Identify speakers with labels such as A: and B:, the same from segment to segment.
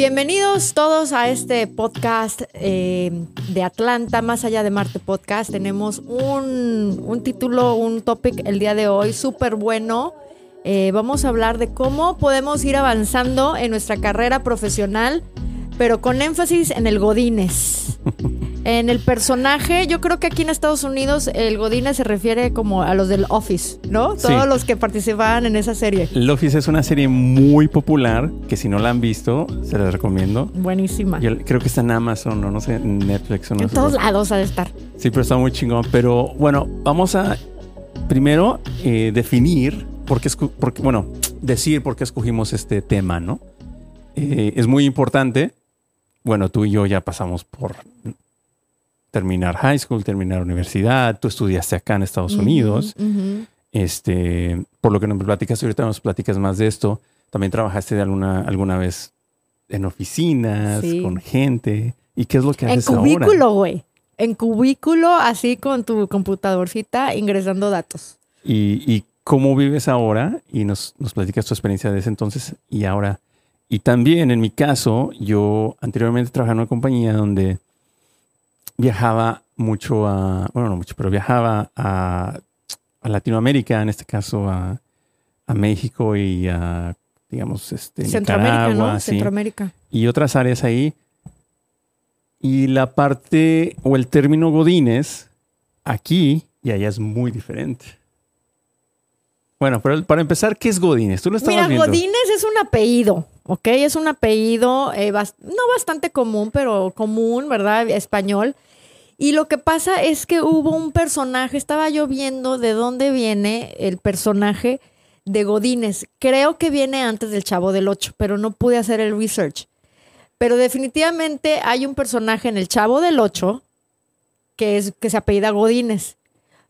A: Bienvenidos todos a este podcast eh, de Atlanta, más allá de Marte Podcast. Tenemos un, un título, un topic el día de hoy súper bueno. Eh, vamos a hablar de cómo podemos ir avanzando en nuestra carrera profesional, pero con énfasis en el Godines. En el personaje, yo creo que aquí en Estados Unidos el Godines se refiere como a los del Office, ¿no? Todos los que participaban en esa serie.
B: El Office es una serie muy popular que si no la han visto, se les recomiendo.
A: Buenísima.
B: Yo creo que está en Amazon o no sé, en Netflix o no
A: en
B: sé.
A: todos lados ha de estar.
B: Sí, pero está muy chingón. Pero bueno, vamos a primero eh, definir por qué, por qué- bueno, decir por qué escogimos este tema, ¿no? Eh, es muy importante. Bueno, tú y yo ya pasamos por terminar high school, terminar universidad. Tú estudiaste acá en Estados Unidos. Este, por lo que nos platicas ahorita, nos platicas más de esto. También trabajaste de alguna, alguna vez en oficinas,
A: Sí.
B: con gente. ¿Y qué es lo que
A: En
B: haces ahora?
A: cubículo, güey. En cubículo, así con tu computadorcita, ingresando datos.
B: ¿Y, y cómo vives ahora? Y nos, nos platicas tu experiencia de ese entonces y ahora. Y también, en mi caso, yo anteriormente trabajaba en una compañía donde viajaba mucho a, bueno, no mucho, pero viajaba a, a Latinoamérica, en este caso a, a México y a, digamos, este,
A: Centroamérica,
B: Nicaragua,
A: ¿no?
B: sí,
A: Centroamérica.
B: y otras áreas ahí. Y la parte o el término Godines aquí y allá es muy diferente. Bueno, pero para empezar, ¿qué es Godines? Tú lo estabas
A: Mira,
B: viendo.
A: Godínez es un apellido, ¿ok? Es un apellido, eh, no bastante común, pero común, ¿verdad? Español. Y lo que pasa es que hubo un personaje, estaba yo viendo de dónde viene el personaje de Godínez. Creo que viene antes del Chavo del Ocho, pero no pude hacer el research. Pero definitivamente hay un personaje en el Chavo del Ocho que, es, que se apellida Godínez,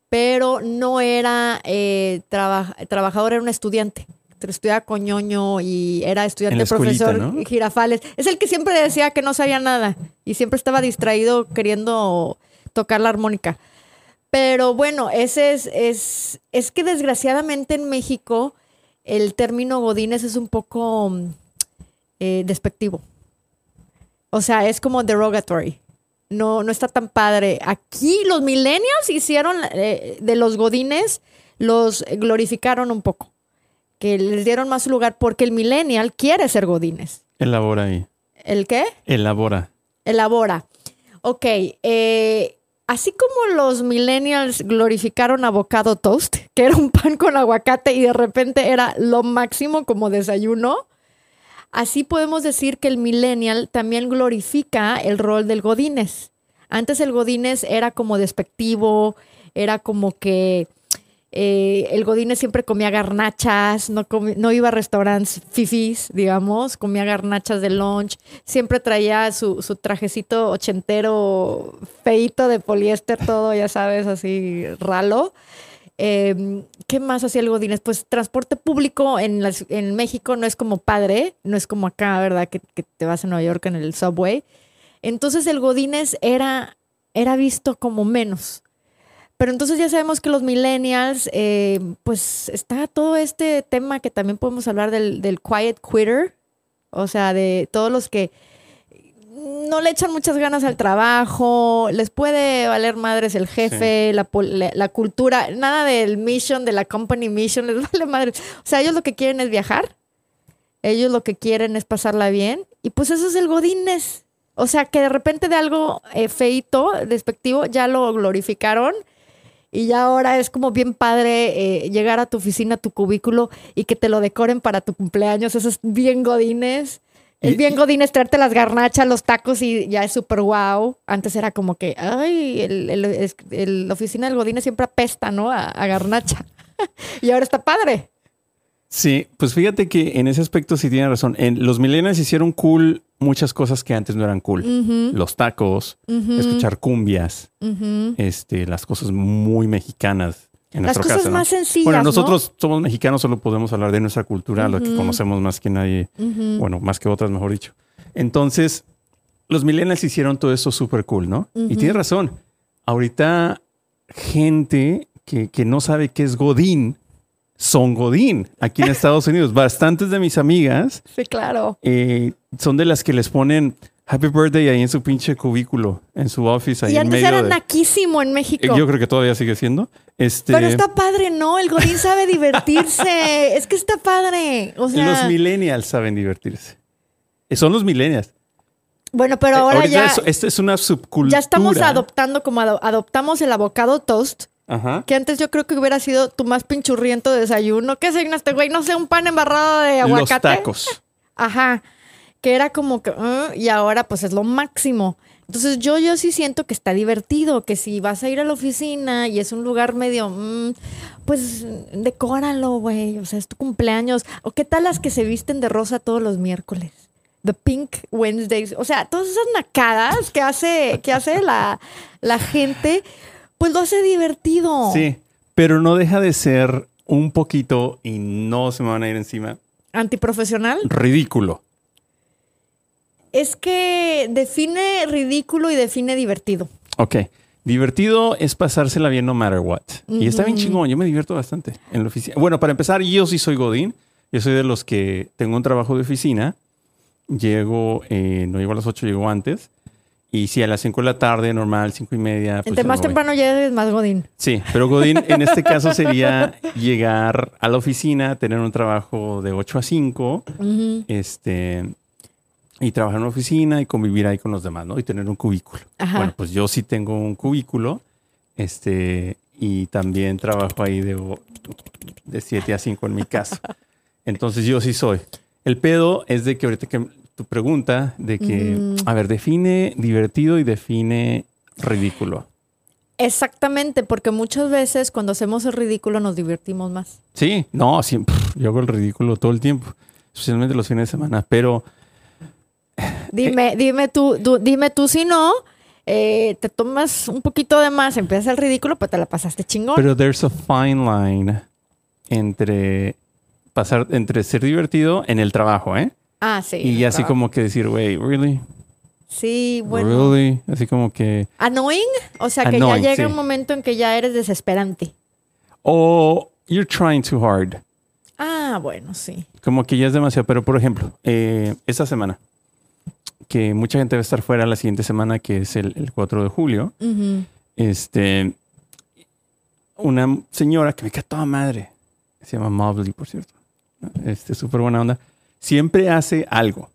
A: pero no era eh, traba- trabajador, era un estudiante. Estudiaba con ñoño y era estudiante profesor
B: ¿no?
A: Girafales. Es el que siempre decía que no sabía nada y siempre estaba distraído queriendo tocar la armónica. Pero bueno, ese es, es, es que desgraciadamente en México el término Godínez es un poco mm, eh, despectivo. O sea, es como derogatory. No, no está tan padre. Aquí los millennials hicieron eh, de los godines, los glorificaron un poco. Que les dieron más lugar porque el millennial quiere ser godines.
B: Elabora ahí.
A: ¿El qué?
B: Elabora.
A: Elabora. Ok, eh, así como los millennials glorificaron avocado toast, que era un pan con aguacate y de repente era lo máximo como desayuno, así podemos decir que el millennial también glorifica el rol del godines. Antes el godines era como despectivo, era como que eh, el godines siempre comía garnachas, no, iba a restaurantes fifis, digamos, comía garnachas de lunch, siempre traía su, trajecito ochentero feito de poliéster, todo, ya sabes, así ralo. Eh, ¿Qué más hacía el Godínez? Pues transporte público en, México no es como padre, no es como acá, ¿verdad? Que, que te vas a Nueva York en el subway. Entonces el Godínez era, era visto como menos. Pero entonces ya sabemos que los millennials, eh, pues está todo este tema que también podemos hablar del, del quiet quitter, o sea, de todos los que no le echan muchas ganas al trabajo, les puede valer madres el jefe, la, la- la cultura, nada del mission, de la company mission, les vale madres. O sea, ellos lo que quieren es viajar, ellos lo que quieren es pasarla bien, y pues eso es el godines. O sea, que de repente de algo eh, feito, despectivo, ya lo glorificaron. Y ya ahora es como bien padre eh, llegar a tu oficina, a tu cubículo y que te lo decoren para tu cumpleaños. Eso es bien godines. Es bien godines traerte las garnachas, los tacos y ya es súper wow. Antes era como que, ay, el, el- la oficina del godines siempre apesta, ¿no? A, a garnacha. y ahora está padre.
B: Sí, pues fíjate que en ese aspecto sí tiene razón. En, los millennials hicieron cool muchas cosas que antes no eran cool. Los tacos, escuchar cumbias, este, las cosas muy mexicanas. En
A: Las
B: nuestro
A: cosas
B: caso, ¿no?
A: más sencillas.
B: Bueno,
A: ¿no?
B: nosotros somos mexicanos, solo podemos hablar de nuestra cultura, lo que conocemos más que nadie, bueno, más que otras, mejor dicho. Entonces, los millennials hicieron todo eso súper cool, ¿no? Y
A: Ujú.
B: tienes razón. Ahorita, gente que, que no sabe qué es Godín son Godín aquí en Estados Unidos. Bastantes de mis amigas
A: Sí, claro.
B: eh, son de las que les ponen Happy Birthday ahí en su pinche cubículo, en su office, ahí
A: Y
B: en
A: antes
B: medio
A: era
B: de...
A: naquísimo en
B: Eh,
A: México.
B: Yo creo que todavía sigue siendo. Este,
A: Pero está padre, ¿no? El Godín sabe divertirse. es que está padre. O sea,
B: Los millennials saben divertirse. Eh, Son los millennials.
A: bueno, pero
B: Eh,
A: ahora
B: ahorita
A: ya,
B: es- esto es una subcultura.
A: ya estamos adoptando como ado- adoptamos el avocado toast.
B: Ajá.
A: Que antes yo creo que hubiera sido tu más pinchurriento desayuno. ¿Qué signo este güey? No sé, un pan embarrado de
B: Los
A: aguacate.
B: tacos.
A: Ajá. Que era como que, "Ah", y ahora pues es lo máximo. Entonces yo, yo sí siento que está divertido, que si vas a ir a la oficina y es un lugar medio, mm, pues decóralo, güey. O sea, es tu cumpleaños. O qué tal las que se visten de rosa todos los miércoles. The Pink Wednesdays. O sea, todas esas nacadas que hace, que hace la, la gente, pues lo hace divertido.
B: Sí, pero no deja de ser un poquito, y no se me van a ir encima,
A: Antiprofesional.
B: ridículo.
A: Es que define ridículo y define divertido.
B: Ok. Divertido es pasársela bien no matter what. Y está bien chingón. Yo me divierto bastante en la oficina. Bueno, para empezar, yo sí soy Godín. Yo soy de los que tengo un trabajo de oficina. Llego, eh, no llego a las 8, llego antes. Y si a las 5 de la tarde, normal, 5 y media. Pues
A: Entre más temprano llegues, más godín.
B: Sí, pero Godín en este caso sería llegar a la oficina, tener un trabajo de 8 a 5, este, y trabajar en una oficina y convivir ahí con los demás, ¿no? Y tener un cubículo.
A: Ajá.
B: Bueno, pues yo sí tengo un cubículo, este, y también trabajo ahí de, de 7 a 5 en mi caso. Entonces yo sí soy. El pedo es de que ahorita que tu pregunta, de que,
A: Mm.
B: a ver, define divertido y define ridículo.
A: Exactamente, porque muchas veces cuando hacemos el ridículo nos divertimos más.
B: Sí, no, siempre. Yo hago el ridículo todo el tiempo, especialmente los fines de semana, pero
A: Dime, dime tú, tú- dime tú si no, eh, te tomas un poquito de más, empiezas el ridículo, pues te la pasaste chingón.
B: Pero there's a fine line entre pasar, entre ser divertido en el trabajo, ¿eh?
A: Ah, sí.
B: y así como que decir, wey, really,
A: Sí, bueno.
B: really, así como que,
A: Annoying, o sea que
B: Annoying,
A: ya llega
B: sí.
A: un momento en que ya eres desesperante.
B: o you're trying too hard,
A: Ah, bueno, sí.
B: como que ya es demasiado. Pero por ejemplo, eh, esta semana, que mucha gente va a estar fuera la siguiente semana, que es el, el 4 de julio, este, una señora que me queda toda madre, se llama Mobley, por cierto, este, súper buena onda, siempre hace algo.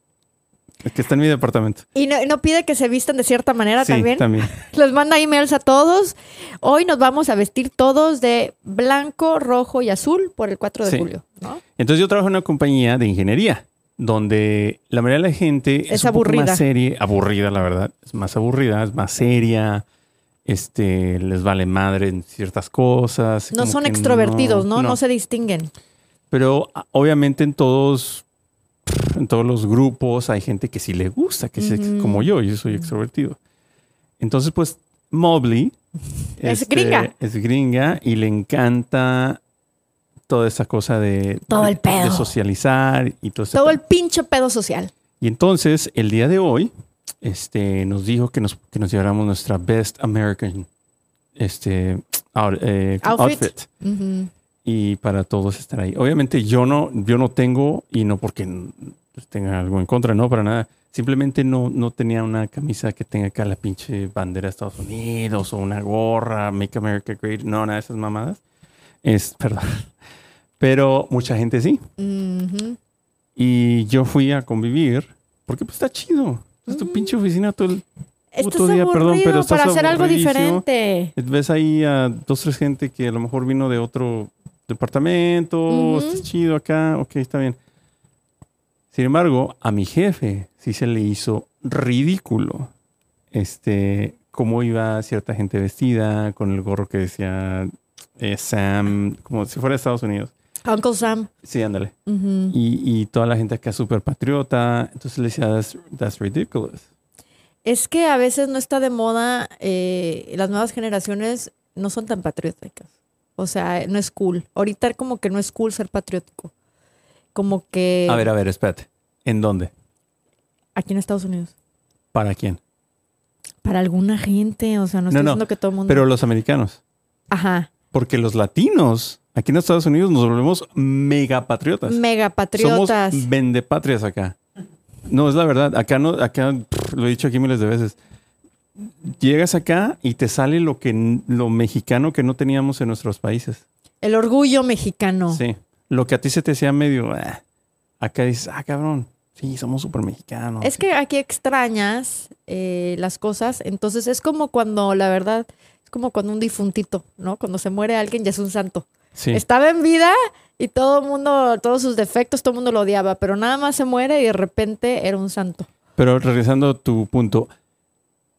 B: Es que está en mi departamento.
A: Y no, no pide que se vistan de cierta manera
B: sí,
A: también.
B: también.
A: Les manda emails a todos. Hoy nos vamos a vestir todos de blanco, rojo y azul por el 4 de
B: Sí.
A: julio. ¿no?
B: Entonces yo trabajo en una compañía de ingeniería, donde la mayoría de la gente es,
A: Es
B: un poco
A: aburrida.
B: más seria, aburrida, la verdad, es más aburrida, es más seria, este, les vale madre en ciertas cosas.
A: No son extrovertidos, ¿no? ¿no? se distinguen.
B: Pero obviamente en todos, en todos los grupos hay gente que sí le gusta, que es ex-
A: Ujú.
B: como yo, yo soy extrovertido. Entonces, pues, Mobley
A: Es gringa.
B: Es gringa y le encanta toda esa cosa de,
A: Todo el pedo.
B: de socializar y todo
A: Todo el pinche pedo social.
B: Y entonces, el día de hoy, este, nos dijo que nos, que nos lleváramos nuestra Best American este, out- eh,
A: Outfit.
B: Y para todos estar ahí. Obviamente yo no, yo no tengo, y no porque pues, tenga algo en contra, no, para nada. Simplemente no, no tenía una camisa que tenga acá la pinche bandera de Estados Unidos o una gorra, Make America Great, no, nada de esas mamadas. Es, perdón. Pero mucha gente sí.
A: Ujú.
B: Y yo fui a convivir porque pues está chido. Es tu pinche oficina todo el Puto día, perdón, pero estás
A: para hacer algo diferente.
B: Ves ahí a dos, tres gente que a lo mejor vino de otro departamento,
A: Ujú.
B: está chido acá, ok, está bien. Sin embargo, a mi jefe sí se le hizo ridículo este, cómo iba cierta gente vestida, con el gorro que decía eh, Sam, como si fuera de Estados Unidos.
A: Uncle Sam.
B: Sí, ándale.
A: Ujú.
B: Y, y toda la gente acá súper patriota. Entonces le decía, that's, that's ridiculous.
A: Es que a veces no está de moda, eh, las nuevas generaciones no son tan patrióticas. O sea, no es cool. Ahorita como que no es cool ser patriótico. Como que
B: A ver, a ver, espérate. ¿En dónde?
A: aquí en Estados Unidos.
B: ¿Para quién?
A: Para alguna gente, o sea, no estoy
B: No, no,
A: diciendo que todo el mundo.
B: Pero los americanos.
A: Ajá.
B: Porque los latinos Aquí en Estados Unidos nos volvemos megapatriotas.
A: Megapatriotas.
B: Somos vendepatrias acá. No, es la verdad. Acá no, acá pff, lo he dicho aquí miles de veces. Llegas acá y te sale lo que lo mexicano que no teníamos en nuestros países.
A: El orgullo mexicano.
B: Sí. Lo que a ti se te hacía medio. "Ah", acá dices, ah, cabrón. Sí, somos súper mexicanos.
A: Es que aquí extrañas eh, las cosas, entonces es como cuando, la verdad, es como cuando un difuntito, ¿no? Cuando se muere alguien ya es un santo.
B: Sí.
A: Estaba en vida y todo el mundo, todos sus defectos, todo el mundo lo odiaba, pero nada más se muere y de repente era un santo.
B: Pero regresando a tu punto,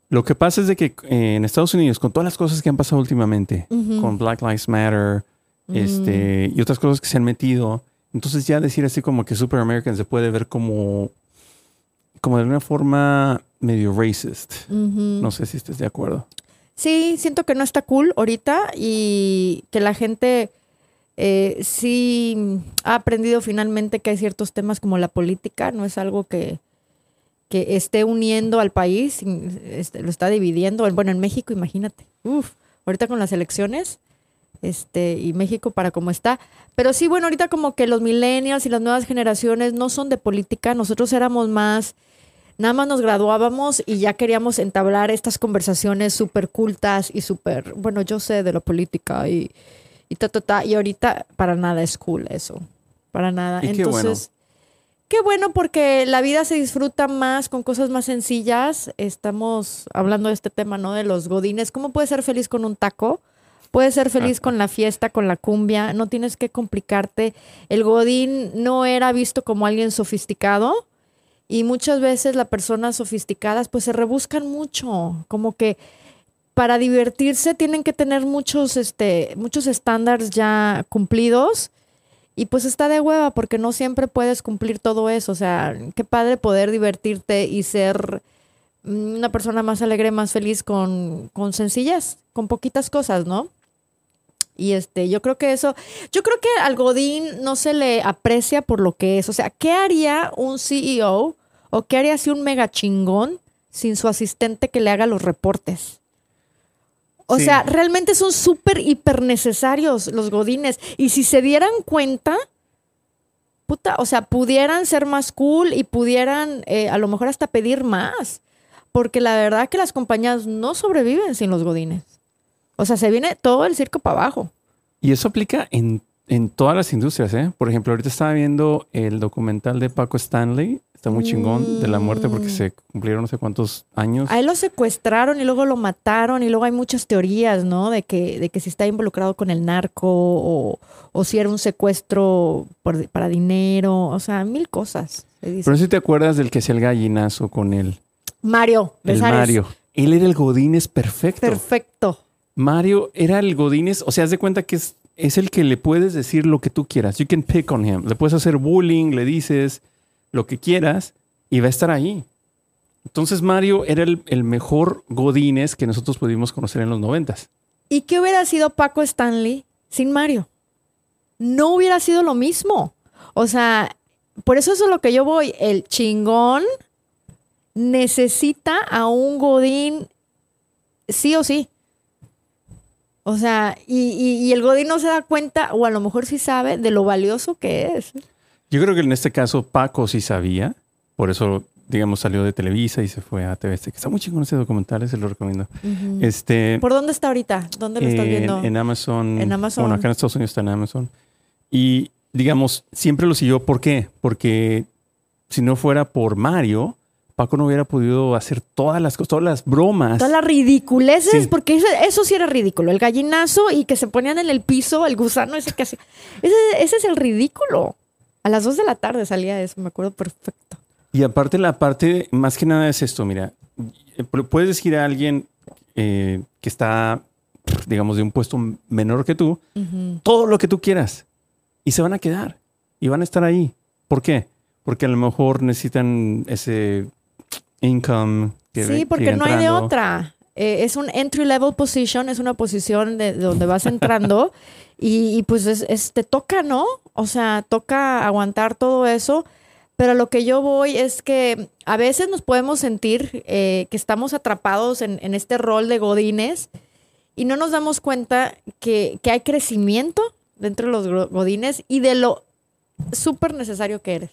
B: lo que pasa es de que eh, en Estados Unidos, con todas las cosas que han pasado últimamente, con Black Lives Matter, este, y otras cosas que se han metido, entonces ya decir así como que Super American se puede ver como, como de una forma medio racist. No sé si estés de acuerdo.
A: Sí, siento que no está cool ahorita y que la gente eh, sí ha aprendido finalmente que hay ciertos temas como la política, no es algo que, que esté uniendo al país, este, lo está dividiendo. Bueno, en México, imagínate. Uf, ahorita con las elecciones este, y México para cómo está. Pero sí, bueno, ahorita como que los millennials y las nuevas generaciones no son de política, nosotros éramos más nada más nos graduábamos y ya queríamos entablar estas conversaciones súper cultas y súper, bueno, yo sé de la política y, y ta, ta, ta, y ahorita para nada es cool eso, para nada.
B: Y qué bueno.
A: Entonces, qué bueno porque la vida se disfruta más con cosas más sencillas. Estamos hablando de este tema, ¿no? De los godines. ¿Cómo puedes ser feliz con un taco? Puedes ser feliz con la fiesta, con la cumbia, no tienes que complicarte. El godín no era visto como alguien sofisticado y muchas veces las personas sofisticadas pues se rebuscan mucho, como que para divertirse tienen que tener muchos, este, muchos estándares ya cumplidos y pues está de hueva porque no siempre puedes cumplir todo eso. O sea, qué padre poder divertirte y ser mm, una persona más alegre, más feliz con, con sencillez, con poquitas cosas, ¿no? Y este, yo creo que eso, yo creo que al Godín no se le aprecia por lo que es. O sea, ¿qué haría un CEO o qué haría si un mega chingón sin su asistente que le haga los reportes? O
B: Sí.
A: sea, realmente son súper hiper necesarios los godines. Y si se dieran cuenta, puta, o sea, pudieran ser más cool y pudieran eh, a lo mejor hasta pedir más. Porque la verdad que las compañías no sobreviven sin los godines. O sea, se viene todo el circo para abajo.
B: Y eso aplica en, en todas las industrias, ¿eh? Por ejemplo, ahorita estaba viendo el documental de Paco Stanley. Está muy chingón de la muerte porque
A: Mm.
B: se cumplieron no sé cuántos años.
A: A él lo secuestraron y luego lo mataron y luego hay muchas teorías, ¿no? De que, de que si está involucrado con el narco o, o si era un secuestro por- para dinero, o sea, mil cosas. se dice.
B: Pero si te acuerdas del que hacía el gallinazo con él.
A: Mario,
B: El. Mario. Él era el Godínez perfecto.
A: Perfecto.
B: Mario era el Godínez, o sea, haz de cuenta que es, es el que le puedes decir lo que tú quieras. You can pick on him. Le puedes hacer bullying, le dices lo que quieras y va a estar ahí. Entonces Mario era el, mejor Godínez que nosotros pudimos conocer en los noventas.
A: ¿Y qué hubiera sido Paco Stanley sin Mario? No hubiera sido lo mismo. O sea, por eso es a lo que yo voy. El chingón necesita a un Godín sí o sí. O sea, y, y- y el Godín no se da cuenta, o a lo mejor sí sabe, de lo valioso que es.
B: Yo creo que en este caso Paco sí sabía, por eso, digamos, salió de Televisa y se fue a TV, que está muy chingón ese documental, se lo recomiendo. Este,
A: ¿Por dónde está ahorita? ¿Dónde lo estás
B: en,
A: viendo?
B: en Amazon.
A: En Amazon.
B: Bueno, acá en Estados Unidos está en Amazon. Y digamos, siempre lo siguió. ¿Por qué? Porque si no fuera por Mario, Paco no hubiera podido hacer todas las cosas, todas las bromas.
A: Todas las ridiculeces,
B: Sí.
A: porque eso, eso sí era ridículo. El gallinazo y que se ponían en el piso, el gusano ese que hacía. Ese, ese es el ridículo. A las 2 de la tarde salía eso, me acuerdo perfecto.
B: Y aparte, la parte más que nada es esto: mira, pu- puedes decir a alguien eh, que está, digamos, de un puesto menor que tú, todo lo que tú quieras y se van a quedar y van a estar ahí. ¿Por qué? Porque a lo mejor necesitan ese income. que
A: Sí,
B: que
A: porque no hay de otra. Eh, es un entry level position, es una posición de, de donde vas entrando y, y pues es, es- te toca, ¿no? O sea, toca aguantar todo eso. Pero lo que yo voy es que a veces nos podemos sentir eh, que estamos atrapados en, en este rol de godines y no nos damos cuenta que, que hay crecimiento dentro de los godines y de lo súper necesario que eres.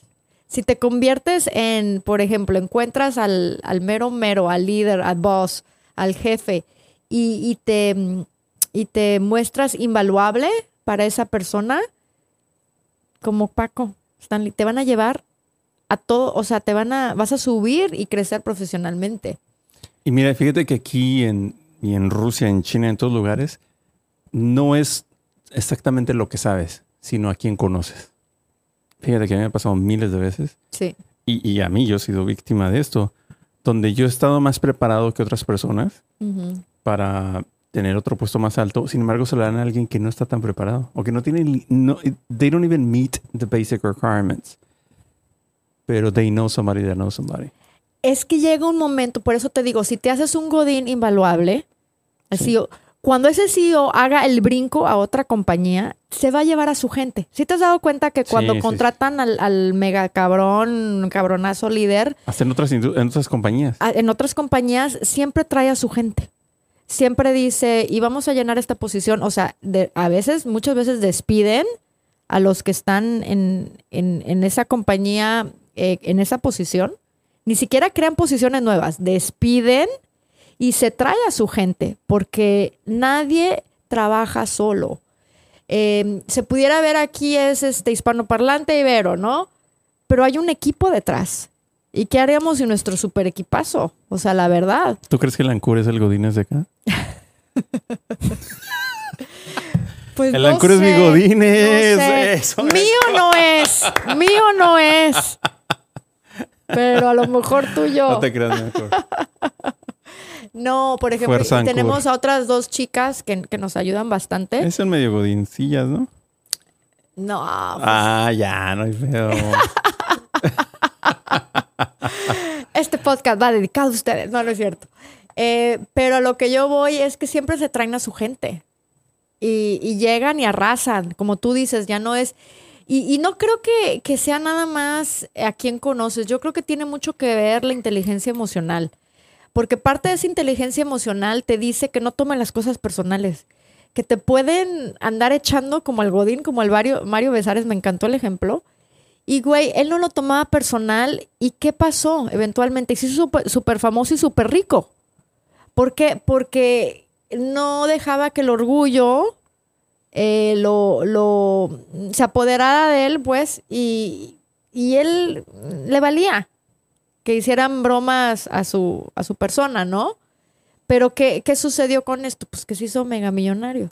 A: Si te conviertes en, por ejemplo, encuentras al, al mero mero, al líder, al boss, al jefe y, y te, y te muestras invaluable para esa persona, como Paco, te van a llevar a todo, o sea, te van a, vas a subir y crecer profesionalmente.
B: Y mira, fíjate que aquí en, y en Rusia, en China, en todos lugares, no es exactamente lo que sabes, sino a quién conoces. Fíjate que a mí me ha pasado miles de veces
A: Sí.
B: y, y a mí yo he sido víctima de esto, donde yo he estado más preparado que otras personas
A: Ujú.
B: para tener otro puesto más alto, sin embargo se lo dan a alguien que no está tan preparado o que no tiene, no, they don't even meet the basic requirements, pero they know somebody that knows somebody.
A: Es que llega un momento, por eso te digo, si te haces un godín invaluable, el CEO, cuando ese CEO haga el brinco a otra compañía, se va a llevar a su gente. Si te has dado cuenta que cuando
B: Sí, sí,
A: contratan al, al mega cabrón, cabronazo líder,
B: Hasta en otras, en otras compañías.
A: a- en otras compañías siempre trae a su gente. Siempre dice, y vamos a llenar esta posición. O sea, de- a veces, muchas veces despiden a los que están en, en- en esa compañía, eh, en esa posición. Ni siquiera crean posiciones nuevas. Despiden y se trae a su gente, porque nadie trabaja solo. Eh, se pudiera ver aquí es este hispanoparlante ibero, ¿no? Pero hay un equipo detrás. ¿Y qué haríamos sin nuestro super equipazo? O sea, la verdad.
B: ¿Tú crees que el Ancur es el Godínez de acá?
A: Pues
B: El
A: no
B: Ancur es mi Godínez.
A: no sé.
B: Eso es.
A: Mío no es. Mío no es. Pero a lo mejor tuyo.
B: No te creas, mi Ancur.
A: No, por ejemplo,
B: Fuerza Ancur.
A: tenemos a otras dos chicas que, que nos ayudan bastante.
B: Es medio Godincillas, ¿no?
A: No, pues,
B: Ah, ya, no hay feo.
A: este podcast va dedicado a ustedes. No, no es cierto. Eh, pero a lo que yo voy es que siempre se traen a su gente. Y, y llegan y arrasan. Como tú dices, ya no es. Y, y no creo que, que sea nada más a quien conoces. Yo creo que tiene mucho que ver la inteligencia emocional. Porque parte de esa inteligencia emocional te dice que no tomen las cosas personales. Que te pueden andar echando como al Godín, como al Mario, Mario Besares, me encantó el ejemplo. Y güey, él no lo tomaba personal. ¿Y qué pasó? Eventualmente se hizo súper- famoso y súper rico. ¿Por qué? Porque no dejaba que el orgullo eh, lo, lo- se apoderara de él, pues, y, y él le valía que hicieran bromas a su, a su persona, ¿no? Pero ¿qué, ¿qué sucedió con esto? Pues que se hizo mega millonario.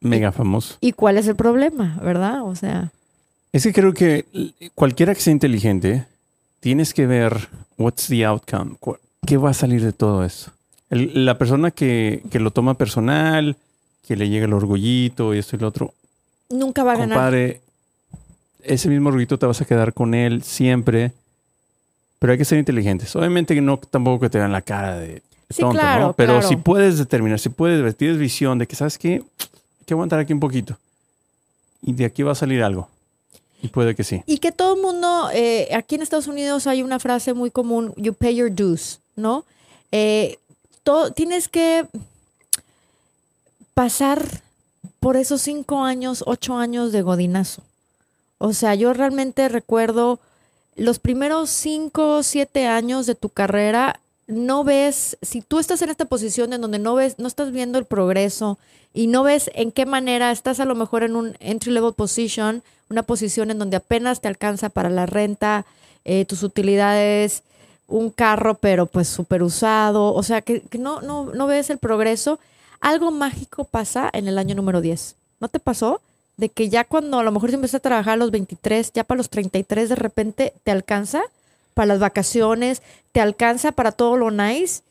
B: Mega famoso.
A: ¿Y cuál es el problema, verdad? O sea,
B: Es que creo que cualquiera que sea inteligente, tienes que ver what's the outcome. ¿Qué va a salir de todo esto? El- la persona que, que lo toma personal, que le llega el orgullito y esto y lo otro,
A: nunca va a ganar.
B: compadre, ese mismo orgullito te vas a quedar con él siempre. Pero hay que ser inteligentes. Obviamente que no tampoco que te vean la cara de
A: Sí,
B: tonto,
A: claro,
B: ¿no? Pero
A: claro.
B: si puedes determinar, si puedes ver, tienes visión de que, ¿sabes qué? Hay que aguantar aquí un poquito. Y de aquí va a salir algo. Y puede que sí.
A: Y que todo el mundo, eh, aquí en Estados Unidos hay una frase muy común, you pay your dues, ¿no? Eh, todo, tienes que pasar por esos cinco años, ocho años de godinazo. O sea, yo realmente recuerdo los primeros cinco, siete años de tu carrera, no ves, si tú estás en esta posición en donde no ves, no estás viendo el progreso y no ves en qué manera estás a lo mejor en un entry level position, una posición en donde apenas te alcanza para la renta, eh, tus utilidades, un carro, pero pues súper usado, o sea, que, que no, no, no ves el progreso. Algo mágico pasa en el año número 10. ¿No te pasó? De que ya cuando a lo mejor si empezaste a trabajar a los 23, ya para los 33 de repente te alcanza para las vacaciones, te alcanza para todo lo nice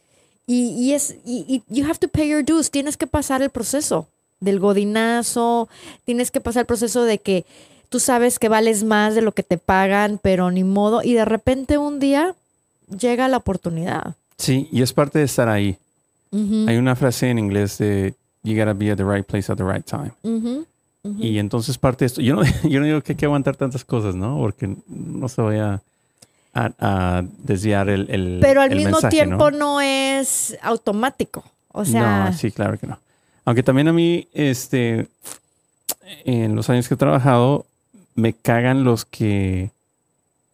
A: y, y es, y, y you have to pay your dues, tienes que pasar el proceso del godinazo, tienes que pasar el proceso de que tú sabes que vales más de lo que te pagan, pero ni modo, y de repente un día llega la oportunidad.
B: Sí, y es parte de estar ahí.
A: Ujú,
B: Hay una frase en inglés de you gotta be at the right place at the right time. Y entonces parte de esto, yo no, yo no digo que hay que aguantar tantas cosas, ¿no? Porque no se vaya a, a desviar el, el
A: Pero al
B: el
A: mismo
B: mensaje,
A: tiempo
B: ¿no?
A: no es automático. O sea,
B: no, sí, claro que no. Aunque también a mí, este, en los años que he trabajado, me cagan los que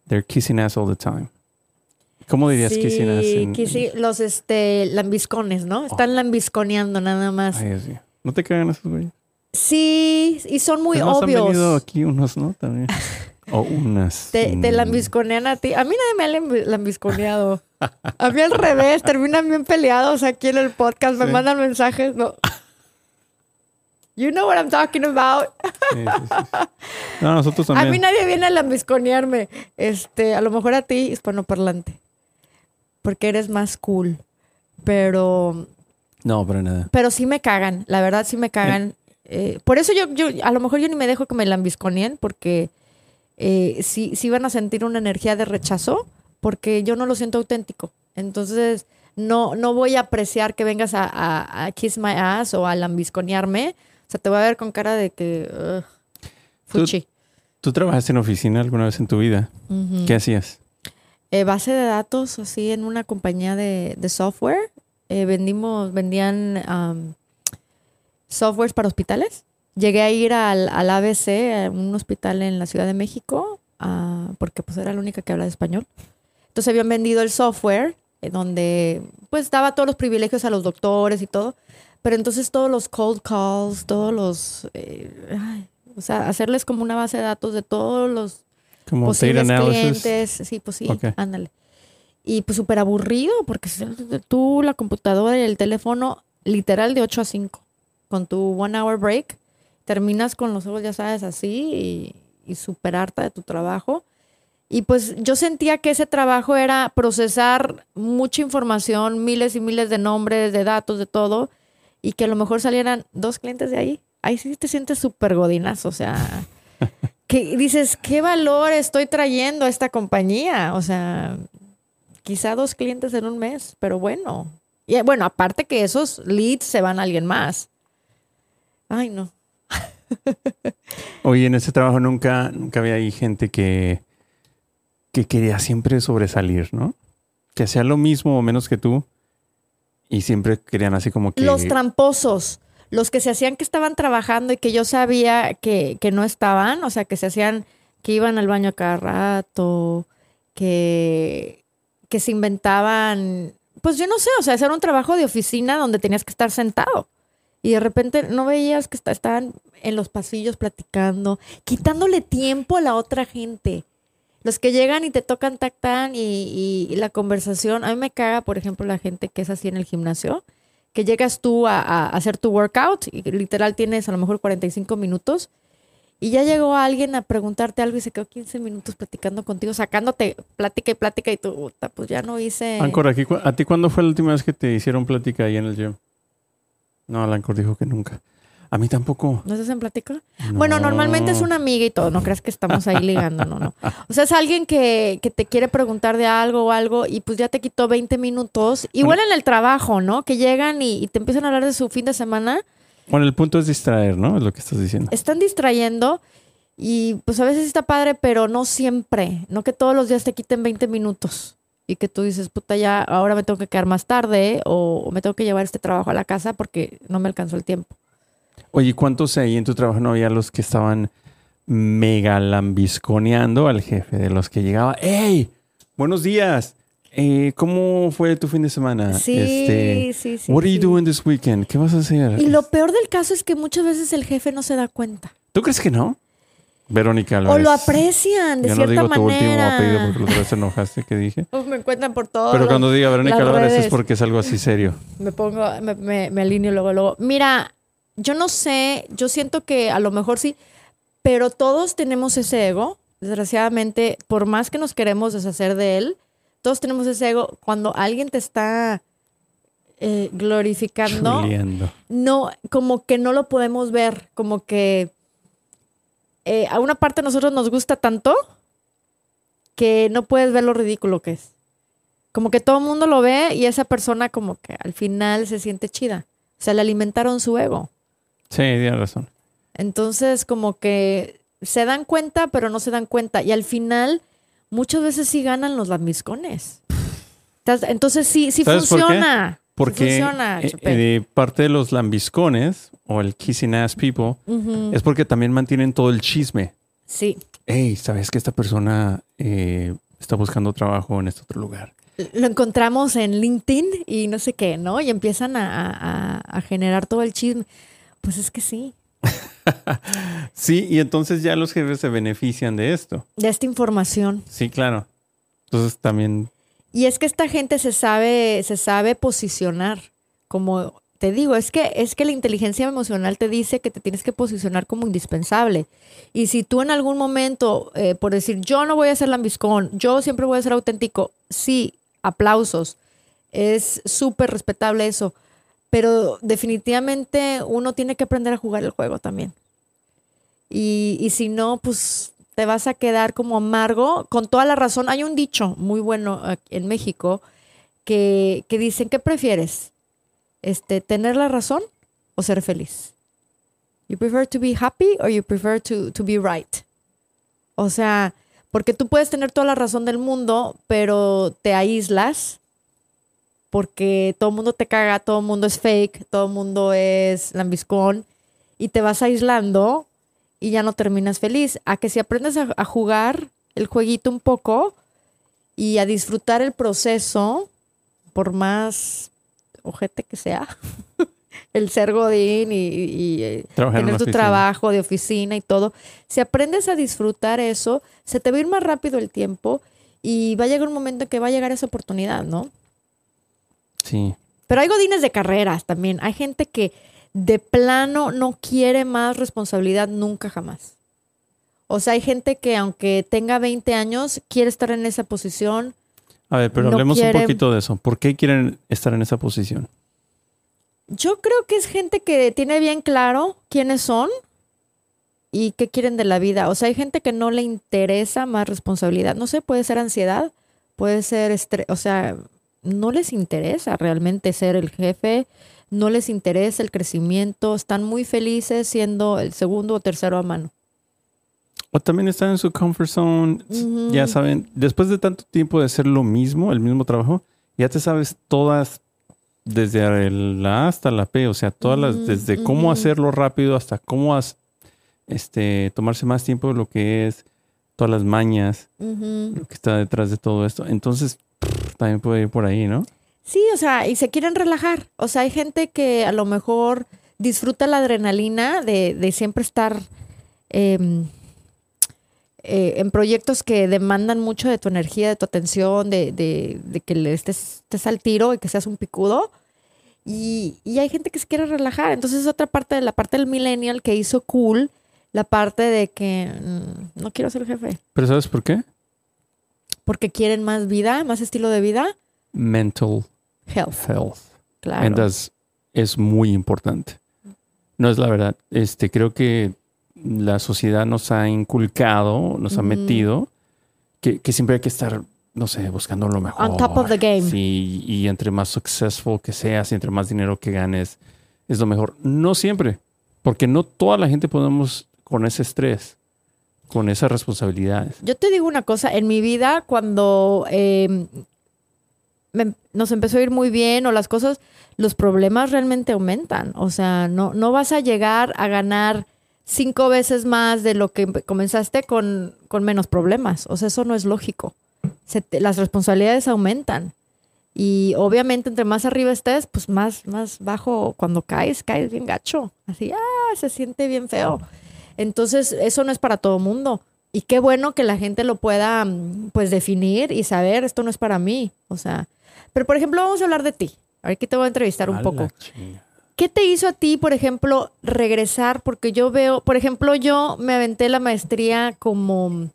B: they're kissing ass all the time. ¿Cómo dirías
A: sí,
B: kissing ass? en-
A: kissing- los este, lambiscones, ¿no? Están lambisconeando nada más.
B: Ay, Dios mío. ¿No te cagan esos güeyes?
A: Sí, y son muy
B: Han venido
A: obvios.
B: aquí unos, ¿no? También. O unas.
A: Te, te
B: mm,
A: lambisconean a ti. A mí nadie me ha lambi- lambisconeado. A mí al revés, terminan bien peleados aquí en el podcast. Me
B: Sí.
A: mandan mensajes. No. You know what I'm talking about.
B: sí, sí. No, nosotros
A: A
B: también.
A: mí nadie viene a lambisconearme. Este, a lo mejor a ti, hispanoparlante. Porque eres más cool. Pero,
B: No, para nada.
A: pero sí me cagan. La verdad, sí me cagan. Eh, por eso yo, yo, a lo mejor yo ni me dejo que me lambisconeen, porque eh, sí, sí van a sentir una energía de rechazo, porque yo no lo siento auténtico. Entonces, no, no voy a apreciar que vengas a, a- a kiss my ass o a lambisconearme. O sea, te voy a ver con cara de que. fuchi.
B: ¿Tú trabajaste en oficina alguna vez en tu vida? ¿Qué hacías?
A: Eh, base de datos, así en una compañía de, de software. Eh, vendimos, vendían um, softwares para hospitales. Llegué a ir al, al ABC, a un hospital en la Ciudad de México, ah, porque pues era la única que hablaba español. Entonces habían vendido el software, eh, donde pues daba todos los privilegios a los doctores y todo. Pero entonces todos los cold calls, todos los... eh, ay, o sea, hacerles como una base de datos de todos los
B: Como
A: posibles clientes. Sí, pues sí, ándale. Y pues súper aburrido, porque tú, la computadora y el teléfono, literal de 8 a 5, con tu one hour break, terminas con los ojos, ya sabes, así y, y súper harta de tu trabajo. Y pues yo sentía que ese trabajo era procesar mucha información, miles y miles de nombres, de datos, de todo, y que a lo mejor salieran dos clientes de ahí. Ahí sí te sientes súper godinazo, o sea, que dices, ¿qué valor estoy trayendo a esta compañía? O sea, quizá dos clientes en un mes, pero bueno. Y bueno, aparte que esos leads se van a alguien más. Ay, no.
B: Oye, en ese trabajo nunca, nunca había ahí gente que, que quería siempre sobresalir, ¿no? Que hacía lo mismo o menos que tú y siempre querían así como que...
A: Los tramposos, los que se hacían que estaban trabajando y que yo sabía que, que no estaban, o sea, que se hacían, que iban al baño a cada rato, que, que se inventaban, pues yo no sé, o sea, hacer un trabajo de oficina donde tenías que estar sentado. Y de repente no veías que esta- estaban en los pasillos platicando, quitándole tiempo a la otra gente. Los que llegan y te tocan, tactan y, y- la conversación. A mí me caga, por ejemplo, la gente que es así en el gimnasio, que llegas tú a, hacer tu workout y literal tienes a lo mejor 45 minutos y ya llegó alguien a preguntarte algo y se quedó 15 minutos platicando contigo, sacándote plática y plática y tú, "Puta, pues ya no hice...
B: Ancor, aquí, cu- ¿a ti cuándo fue la última vez que te hicieron plática ahí en el gym? No, Ancor dijo que nunca. A mí tampoco.
A: ¿No se hacen plática? Bueno, normalmente es una amiga y todo, no creas que estamos ahí ligando, no, no. O sea, es alguien que, que te quiere preguntar de algo o algo y pues ya te quitó 20 minutos. Igual en el trabajo, ¿no? Que llegan y, y te empiezan a hablar de su fin de semana,
B: Bueno, el punto es distraer, ¿no? Es lo que estás diciendo.
A: están distrayendo y pues a veces está padre, pero no siempre. No que todos los días te quiten 20 minutos y que tú dices, puta, ya ahora me tengo que quedar más tarde o, o me tengo que llevar este trabajo a la casa porque no me alcanzó el tiempo.
B: Oye, ¿cuántos ahí en tu trabajo no había los que estaban mega lambisconeando al jefe? De los que llegaba, ¡Hey! ¡Buenos días! Eh, ¿Cómo fue tu fin de semana?
A: Sí,
B: Este,
A: sí, sí.
B: What are you
A: sí.
B: doing this weekend? ¿Qué vas a hacer?
A: Y lo peor del caso es que muchas veces el jefe no se da cuenta.
B: ¿Tú crees que no? Verónica
A: O
B: Álvarez.
A: lo aprecian de
B: no
A: cierta
B: digo tu último
A: manera.
B: apellido porque la otra vez te enojaste que dije.
A: Uf, me encuentran por todo.
B: Pero cuando diga Verónica Álvarez es porque es algo así serio.
A: Me pongo, me, me- me alineo luego, luego. Mira, yo no sé, yo siento que a lo mejor sí, pero todos tenemos ese ego. Desgraciadamente, por más que nos queremos deshacer de él, todos tenemos ese ego. Cuando alguien te está eh, glorificando, no, como que no lo podemos ver, como que eh, a una parte de nosotros nos gusta tanto que no puedes ver lo ridículo que es. Como que todo el mundo lo ve y esa persona como que al final se siente chida. O sea, le alimentaron su ego.
B: Sí, tienes razón.
A: Entonces, como que se dan cuenta, pero no se dan cuenta. Y al final, muchas veces sí ganan los lambiscones. Entonces, sí, sí funciona.
B: Porque
A: funciona,
B: eh, eh, parte de los lambiscones o el kissing ass people es porque también mantienen todo el chisme.
A: Sí.
B: Hey, ¿sabes que esta persona eh, está buscando trabajo en este otro lugar?
A: Lo encontramos en LinkedIn y no sé qué, ¿no? Y empiezan a, a- a generar todo el chisme. Pues es que sí.
B: Sí, y entonces ya los jefes se benefician de esto.
A: De esta información.
B: Sí, claro. Entonces también,
A: Y es que esta gente se sabe, se sabe posicionar. Como te digo, es que, es que la inteligencia emocional te dice que te tienes que posicionar como indispensable. Y si tú en algún momento, eh, por decir, yo no voy a ser lambiscón, yo siempre voy a ser auténtico, sí, aplausos. Es súper respetable eso. Pero definitivamente uno tiene que aprender a jugar el juego también. Y, y si no, pues te vas a quedar como amargo. Con toda la razón, hay un dicho muy bueno en México que, que dicen, ¿qué prefieres? Este, ¿Tener la razón o ser feliz? You prefer to be happy or you prefer to, to be right? O sea, porque tú puedes tener toda la razón del mundo, pero te aíslas porque todo el mundo te caga, todo el mundo es fake, todo el mundo es lambiscón y te vas aislando y ya no terminas feliz. A que si aprendes a, a jugar el jueguito un poco y a disfrutar el proceso, por más ojete que sea, el ser godín y, y, eh, tener tu trabajo de oficina y todo, si aprendes a disfrutar eso, se te va a ir más rápido el tiempo y va a llegar un momento en que va a llegar esa oportunidad, ¿no?
B: Sí.
A: Pero hay godines de carreras también. Hay gente que de plano no quiere más responsabilidad nunca jamás. O sea, hay gente que aunque tenga 20 años, quiere estar en esa posición.
B: A ver, pero
A: No
B: hablemos
A: quiere-
B: un poquito de eso. ¿Por qué quieren estar en esa posición?
A: Yo creo que es gente que tiene bien claro quiénes son y qué quieren de la vida. O sea, hay gente que no le interesa más responsabilidad. No sé, puede ser ansiedad, puede ser estrés. O sea, no les interesa realmente ser el jefe, no les interesa el crecimiento. Están muy felices siendo el segundo o tercero a mano.
B: O también están en su comfort zone. Ya saben, después de tanto tiempo de hacer lo mismo, el mismo trabajo, ya te sabes todas, desde la A hasta la P, o sea, todas las, desde cómo hacerlo rápido hasta cómo has- este, tomarse más tiempo de lo que es, todas las mañas, lo que está detrás de todo esto. Entonces, pff, también puede ir por ahí, ¿no?
A: Sí, o sea, y se quieren relajar. O sea, hay gente que a lo mejor disfruta la adrenalina de, de siempre estar em, eh, en proyectos que demandan mucho de tu energía, de tu atención, de, de- de que le estés, estés al tiro y que seas un picudo. Y, y hay gente que se quiere relajar. Entonces es otra parte de la parte del millennial que hizo cool la parte de que mm, no quiero ser jefe.
B: Pero ¿sabes por qué?
A: Porque quieren más vida, más estilo de vida.
B: Mental
A: Health,
B: health.
A: claro.
B: Entonces, es muy importante. No es la verdad. Este, creo que la sociedad nos ha inculcado, nos ha
A: Ujú.
B: metido que, que siempre hay que estar, no sé, buscando lo mejor.
A: On top of the game.
B: Sí, y entre más successful que seas y entre más dinero que ganes, es lo mejor. No siempre, porque no toda la gente podemos con ese estrés, con esas responsabilidades.
A: Yo te digo una cosa, en mi vida cuando eh, nos empezó a ir muy bien o las cosas, los problemas realmente aumentan. O sea, no, no vas a llegar a ganar cinco veces más de lo que comenzaste con, con menos problemas. O sea, eso no es lógico. Las responsabilidades aumentan. Y obviamente entre más arriba estés, pues más, más bajo cuando caes, caes bien gacho. Así, ah, se siente bien feo. Entonces, eso no es para todo mundo. Y qué bueno que la gente lo pueda, mm, pues, definir y saber, esto no es para mí. O sea, pero por ejemplo, vamos a hablar de ti. Aquí te voy a entrevistar un
B: A
A: poco. ¿Qué te hizo a ti, por ejemplo, regresar? Porque yo veo, por ejemplo, yo me aventé la maestría como,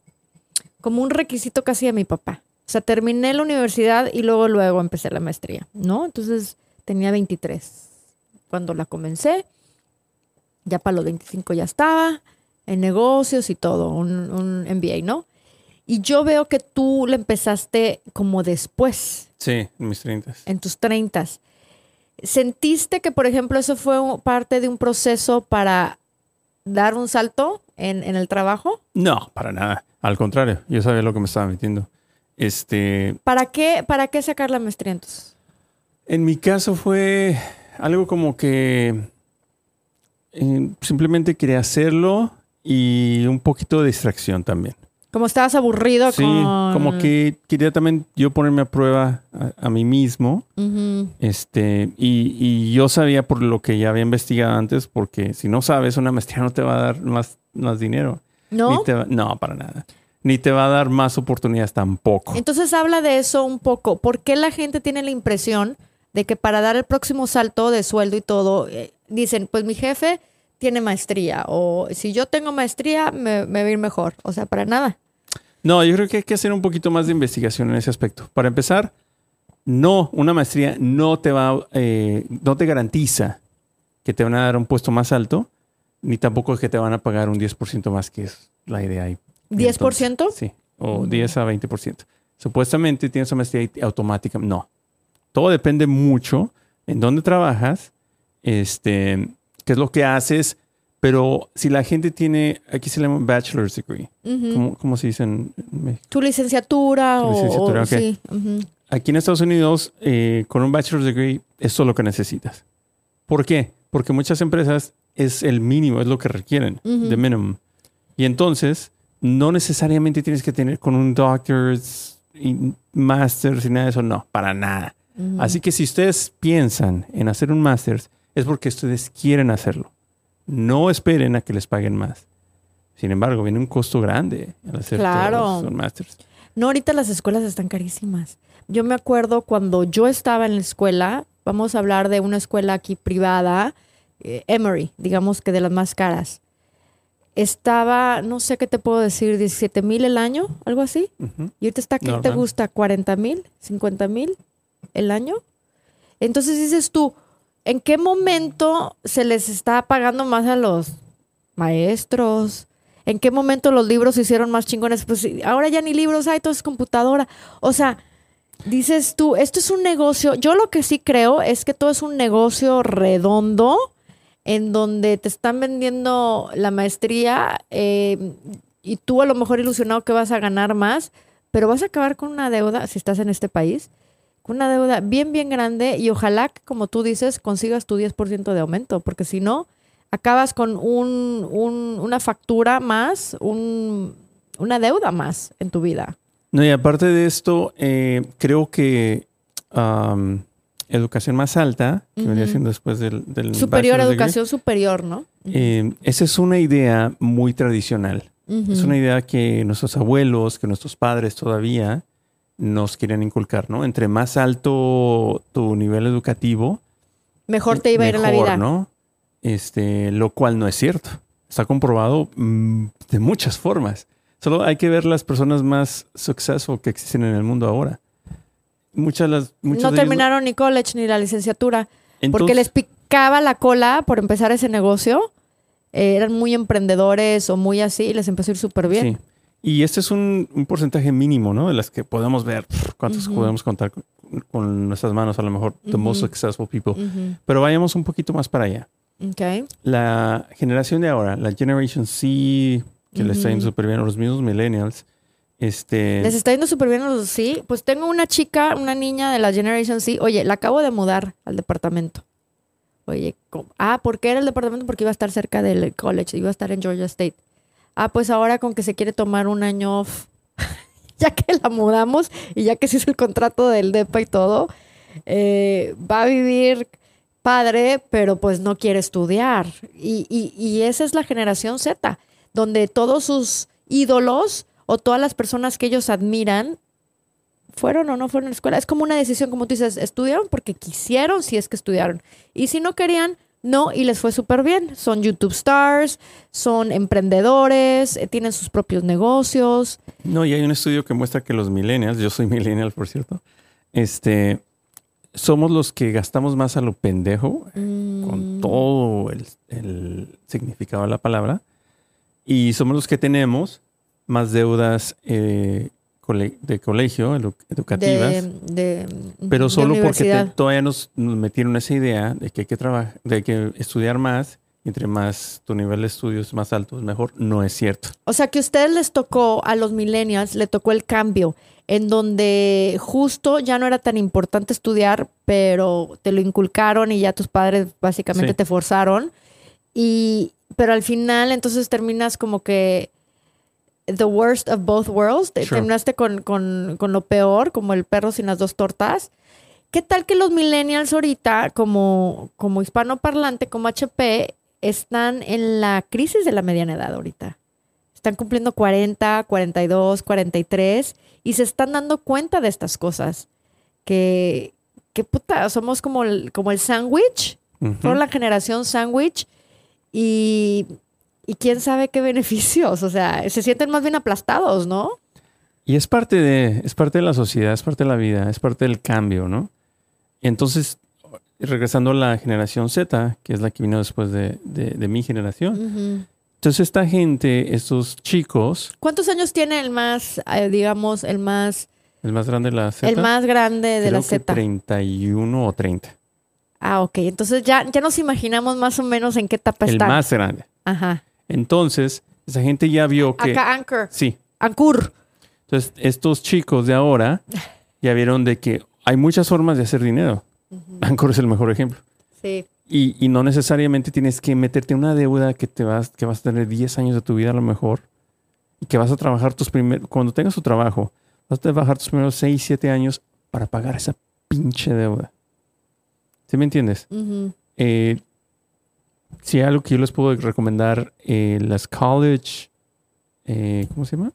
A: como un requisito casi de mi papá. O sea, terminé la universidad y luego, luego empecé la maestría, ¿no? Entonces tenía 23 cuando la comencé. Ya para los 25 ya estaba en negocios y todo, un, un MBA, ¿no? Y yo veo que tú la empezaste como después
B: Sí, en mis 30.
A: en tus 30. ¿Sentiste que, por ejemplo, eso fue parte de un proceso para dar un salto en, en el trabajo?
B: No, para nada. Al contrario, yo sabía lo que me estaba metiendo. Este,
A: ¿Para qué, ¿Para qué sacar la maestría entonces?
B: En mi caso fue algo como que eh, simplemente quería hacerlo y un poquito de distracción también.
A: Como estabas aburrido
B: Sí,
A: con...
B: como que quería también yo ponerme a prueba a, a mí mismo. Este, y, y yo sabía por lo que ya había investigado antes, porque si no sabes, una maestría no te va a dar más, más dinero.
A: ¿No?
B: Ni te va- no, para nada. Ni te va a dar más oportunidades tampoco.
A: Entonces habla de eso un poco. ¿Por qué la gente tiene la impresión de que para dar el próximo salto de sueldo y todo, eh, dicen, pues mi jefe tiene maestría o si yo tengo maestría me, me va a ir mejor? O sea, para nada.
B: No, yo creo que hay que hacer un poquito más de investigación en ese aspecto. Para empezar, no, una maestría no te va, eh, no te garantiza que te van a dar un puesto más alto, ni tampoco que te van a pagar un 10% más, que es la idea ahí.
A: ¿10%?
B: Entonces, sí, o
A: Mm.
B: 10 a 20%. Supuestamente tienes una maestría automática. No. Todo depende mucho en dónde trabajas, este, qué es lo que haces, pero si la gente tiene, aquí se llama bachelor's degree.
A: Ujú.
B: ¿Cómo, cómo se dice en México?
A: Tu licenciatura
B: Tu
A: o-
B: licenciatura,
A: o,
B: ok.
A: sí. ujú.
B: Aquí en Estados Unidos, eh, con un bachelor's degree, es todo lo que necesitas. ¿Por qué? Porque muchas empresas es el mínimo, es lo que requieren, de minimum. Y entonces, no necesariamente tienes que tener con un doctor's y master's y nada de eso, no, para nada. Así que si ustedes piensan en hacer un master's, es porque ustedes quieren hacerlo. No esperen a que les paguen más. Sin embargo, viene un costo grande al hacer
A: Claro.
B: todos un master's.
A: No, ahorita las escuelas están carísimas. Yo me acuerdo cuando yo estaba en la escuela, vamos a hablar de una escuela aquí privada, eh, Emory, digamos que de las más caras. Estaba, no sé qué te puedo decir, 17 mil el año, algo así. Y ahorita está, ¿qué te
B: Normal.
A: gusta? ¿40 mil? ¿50 mil el año? Entonces dices tú, ¿en qué momento se les está pagando más a los maestros? ¿En qué momento los libros se hicieron más chingones? Pues ahora ya ni libros hay, todo es computadora. O sea, dices tú, esto es un negocio. Yo lo que sí creo es que todo es un negocio redondo en donde te están vendiendo la maestría eh, y tú a lo mejor ilusionado que vas a ganar más, pero vas a acabar con una deuda, si estás en este país, una deuda bien, bien grande y ojalá que, como tú dices, consigas tu 10% de aumento, porque si no, acabas con un, un- una factura más, un- una deuda más en tu vida.
B: No, y aparte de esto, eh, creo que educación más alta, que vendría
A: Ujú.
B: siendo después del, del
A: Superior,
B: degree,
A: educación superior, ¿no?
B: eh, esa es una idea muy tradicional. Es una idea que nuestros abuelos, que nuestros padres todavía nos quieren inculcar, ¿no? Entre más alto tu nivel educativo,
A: Mejor te iba a ir en la
B: mejor,
A: vida.
B: ¿no? Este, lo cual no es cierto. Está comprobado mm, de muchas formas. Solo hay que ver las personas más successful que existen en el mundo ahora. Muchas las
A: no
B: de ellos-
A: terminaron ni college ni la licenciatura.
B: Entonces-
A: porque les picaba la cola por empezar ese negocio. Eh, eran muy emprendedores o muy así y les empezó a ir súper bien.
B: Sí. Y este es un, un porcentaje mínimo, ¿no? De las que podemos ver. ¿Cuántos podemos contar con, con nuestras manos? A lo mejor, the most
A: Ujú.
B: successful people. Pero vayamos un poquito más para allá.
A: Ok.
B: La generación de ahora, la Generation C, que le está yendo súper bien, los mismos millennials, este...
A: Les está yendo súper bien a los sí. Pues tengo una chica, una niña de la Generation C. Oye, la acabo de mudar al departamento. Oye, ¿cómo? ah, ¿por qué era el departamento? Porque iba a estar cerca del college, iba a estar en Georgia State. Ah, pues ahora con que se quiere tomar un año off, ya que la mudamos y ya que se hizo el contrato del DEPA y todo, eh, va a vivir padre, pero pues no quiere estudiar. Y, y- y esa es la generación Z, donde todos sus ídolos o todas las personas que ellos admiran fueron o no fueron a la escuela. Es como una decisión, como tú dices, estudiaron porque quisieron, si es que estudiaron. Y si no querían, no, y les fue súper bien. Son YouTube stars, son emprendedores, eh, tienen sus propios negocios.
B: No, y hay un estudio que muestra que los millennials, yo soy millennial, por cierto, este, somos los que gastamos más a lo pendejo, con
A: Mm,
B: todo el, el significado de la palabra, y somos los que tenemos más deudas eh, cole- de colegio, edu- educativas,
A: de, de-
B: pero
A: de
B: solo porque te- todavía nos, nos metieron esa idea de que hay que trabajar, de que estudiar más entre más tu nivel de estudios más alto es mejor, no es cierto.
A: O sea que a ustedes les tocó, a los millennials, le tocó el cambio, en donde justo ya no era tan importante estudiar, pero te lo inculcaron y ya tus padres básicamente
B: Sí.
A: te forzaron. Y, pero al final entonces terminas como que the worst of both worlds.
B: Sure.
A: Terminaste con, con- con lo peor, como el perro sin las dos tortas. ¿Qué tal que los millennials ahorita, como, como hispanoparlante, como HP, están en la crisis de la mediana edad ahorita? Están cumpliendo 40, 42, 43 y se están dando cuenta de estas cosas. Que, que puta, somos como el, como el sándwich,
B: Ujú.
A: toda la generación sándwich y, y quién sabe qué beneficios. O sea, se sienten más bien aplastados, ¿no?
B: Y es parte de, es parte de la sociedad, es parte de la vida, es parte del cambio, ¿no? Y entonces, regresando a la generación Z, que es la que vino después de, de- de mi generación. Entonces, esta gente, estos chicos,
A: ¿Cuántos años tiene el más, eh, digamos, el más,
B: el más grande de la Z,
A: el más grande de
B: creo
A: la
B: que
A: Z?
B: 31 o 30.
A: Ah, ok. Entonces ya, ya nos imaginamos más o menos en qué etapa
B: El
A: están.
B: más grande.
A: Ajá.
B: Entonces, esa gente ya vio que...
A: Acá Anchor.
B: Sí.
A: Anchor.
B: Entonces, estos chicos de ahora ya vieron de que hay muchas formas de hacer dinero. Anchor es el mejor ejemplo.
A: Sí.
B: Y, y no necesariamente tienes que meterte en una deuda que te vas, que vas a tener 10 años de tu vida a lo mejor. Y que vas a trabajar tus primeros, cuando tengas tu trabajo, vas a trabajar tus primeros 6, 7 años para pagar esa pinche deuda. ¿Sí me entiendes? Eh, si hay algo que yo les puedo recomendar, eh, las college, eh, ¿cómo se llama?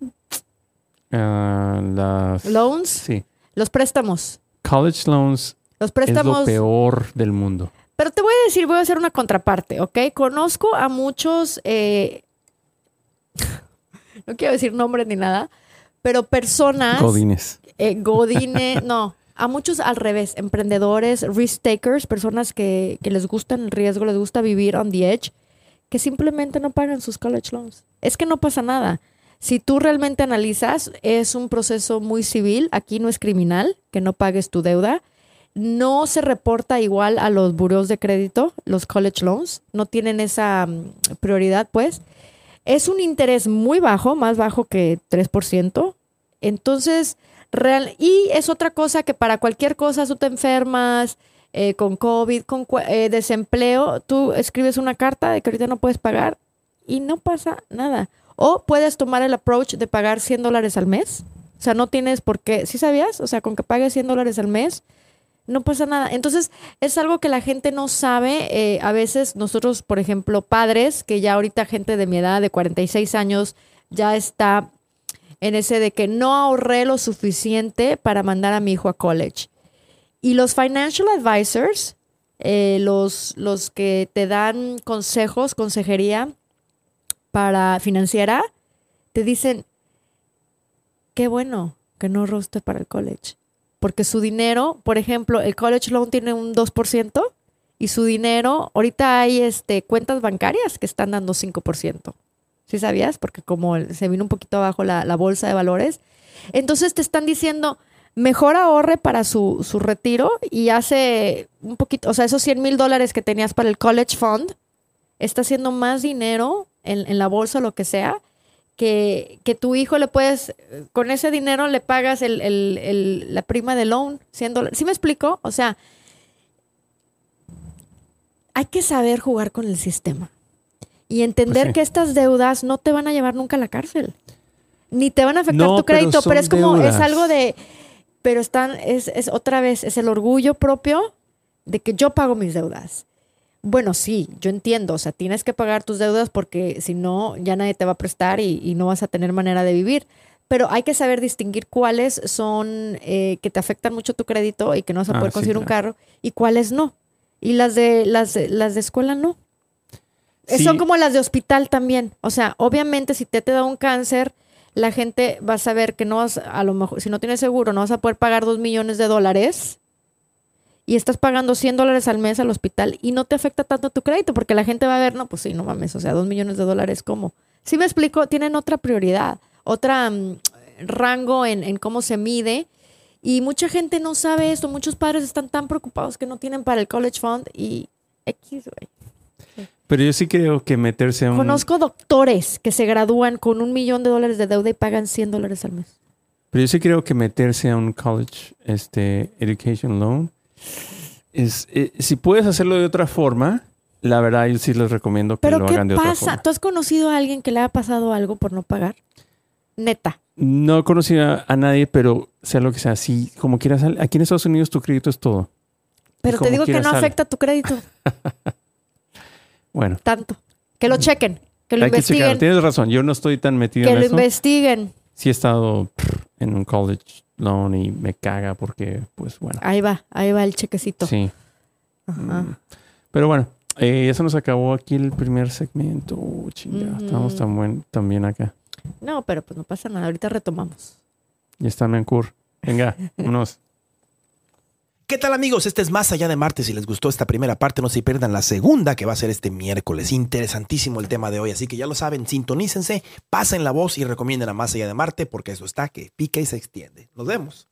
B: Ah, las
A: Loans.
B: Sí,
A: Los préstamos.
B: college loans
A: Los
B: es
A: préstamos.
B: lo peor del mundo.
A: Pero te voy a decir, voy a hacer una contraparte, ¿ok? Conozco a muchos, eh, no quiero decir nombres ni nada, pero personas,
B: Godines.
A: eh, godine, no, a muchos al revés, emprendedores, risk takers, personas que, que les gusta el riesgo, les gusta vivir on the edge, que simplemente no pagan sus college loans. Es que no pasa nada. Si tú realmente analizas, es un proceso muy civil, aquí no es criminal que no pagues tu deuda. No se reporta igual a los bureaus de crédito, los college loans, no tienen esa mm, prioridad, pues. Es un interés muy bajo, más bajo que 3%. Entonces, real, y es otra cosa que para cualquier cosa, tú te enfermas eh, con COVID, con eh, desempleo, tú escribes una carta de que ahorita no puedes pagar y no pasa nada. O puedes tomar el approach de pagar 100 dólares al mes. O sea, no tienes por qué, ¿sí sabías? O sea, con que pagues 100 dólares al mes, no pasa nada. Entonces, es algo que la gente no sabe. Eh, a veces nosotros, por ejemplo, padres, que ya ahorita gente de mi edad, de 46 años, ya está en ese de que no ahorré lo suficiente para mandar a mi hijo a college. Y los financial advisors, eh, los, los que te dan consejos, consejería para financiera, te dicen, qué bueno que no ahorraste para el college. Porque su dinero, por ejemplo, el college loan tiene un 2% y su dinero, ahorita hay este, cuentas bancarias que están dando 5%. ¿Sí sabías? Porque como se vino un poquito abajo la, bolsa de valores. Entonces te están diciendo, mejor ahorre para su, su retiro y hace un poquito, o sea, esos 100 mil dólares que tenías para el college fund, está haciendo más dinero en, en la bolsa o lo que sea, que, que tu hijo le puedes, con ese dinero le pagas el- el- la prima de loan, 100 dólares. ¿Sí me explico? O sea, hay que saber jugar con el sistema y entender
B: Pues sí.
A: que estas deudas no te van a llevar nunca a la cárcel, ni te van a afectar
B: No,
A: tu crédito, pero, es como, es algo de, pero están, es, es otra vez, es el orgullo propio de que yo pago mis deudas. Bueno, sí, yo entiendo, o sea, tienes que pagar tus deudas porque si no, ya nadie te va a prestar y, y no vas a tener manera de vivir. Pero hay que saber distinguir cuáles son eh, que te afectan mucho tu crédito y que no vas a
B: Ah,
A: poder
B: sí,
A: conseguir un carro y cuáles no. Y las de las las de escuela no. Son como las de hospital también. O sea, obviamente si te te da un cáncer, la gente va a saber que no vas, a lo mejor, si no tienes seguro, no vas a poder pagar dos millones de dólares y estás pagando 100 dólares al mes al hospital y no te afecta tanto tu crédito porque la gente va a ver, no, pues sí, no mames, o sea, dos millones de dólares, ¿cómo? Si me explico, tienen otra prioridad, otra mm, rango en, en cómo se mide y mucha gente no sabe esto, muchos padres están tan preocupados que no tienen para el college fund y X, güey.
B: Pero yo sí creo que meterse a un...
A: Conozco doctores que se gradúan con un millón de dólares de deuda y pagan 100 dólares al mes.
B: Pero yo sí creo que meterse a un college este, education loan es... eh, si puedes hacerlo de otra forma, la verdad yo sí les recomiendo que
A: Pero
B: lo
A: ¿qué
B: hagan de otra
A: pasa?
B: forma.
A: ¿Tú has conocido a alguien que le ha pasado algo por no pagar? Neta.
B: No he conocido a, nadie, pero sea lo que sea, si como quieras, aquí en Estados Unidos tu crédito es todo.
A: Pero te digo que no
B: sale.
A: afecta tu crédito
B: Bueno,
A: tanto. Que lo chequen, que lo
B: hay que checar.
A: investiguen,
B: Tienes razón, yo no estoy tan metido
A: que
B: en
A: lo
B: eso.
A: investiguen.
B: Sí he estado en un college loan y me caga porque, pues bueno,
A: Ahí va, ahí va el chequecito.
B: sí.
A: Ajá.
B: Mm. Pero bueno, eh, eso nos acabó aquí el primer segmento. Uh, chinga,
A: Ujú.
B: estamos tan, buen, tan bien acá.
A: No, pero pues no pasa nada. Ahorita retomamos.
B: Ya está Mencur. Venga, vámonos.
C: ¿Qué tal amigos? Este es Más Allá de Marte. Si les gustó esta primera parte, no se pierdan la segunda que va a ser este miércoles. Interesantísimo el tema de hoy, así que ya lo saben, sintonícense, pasen la voz y recomienden a Más Allá de Marte porque eso está que pica y se extiende. Nos vemos.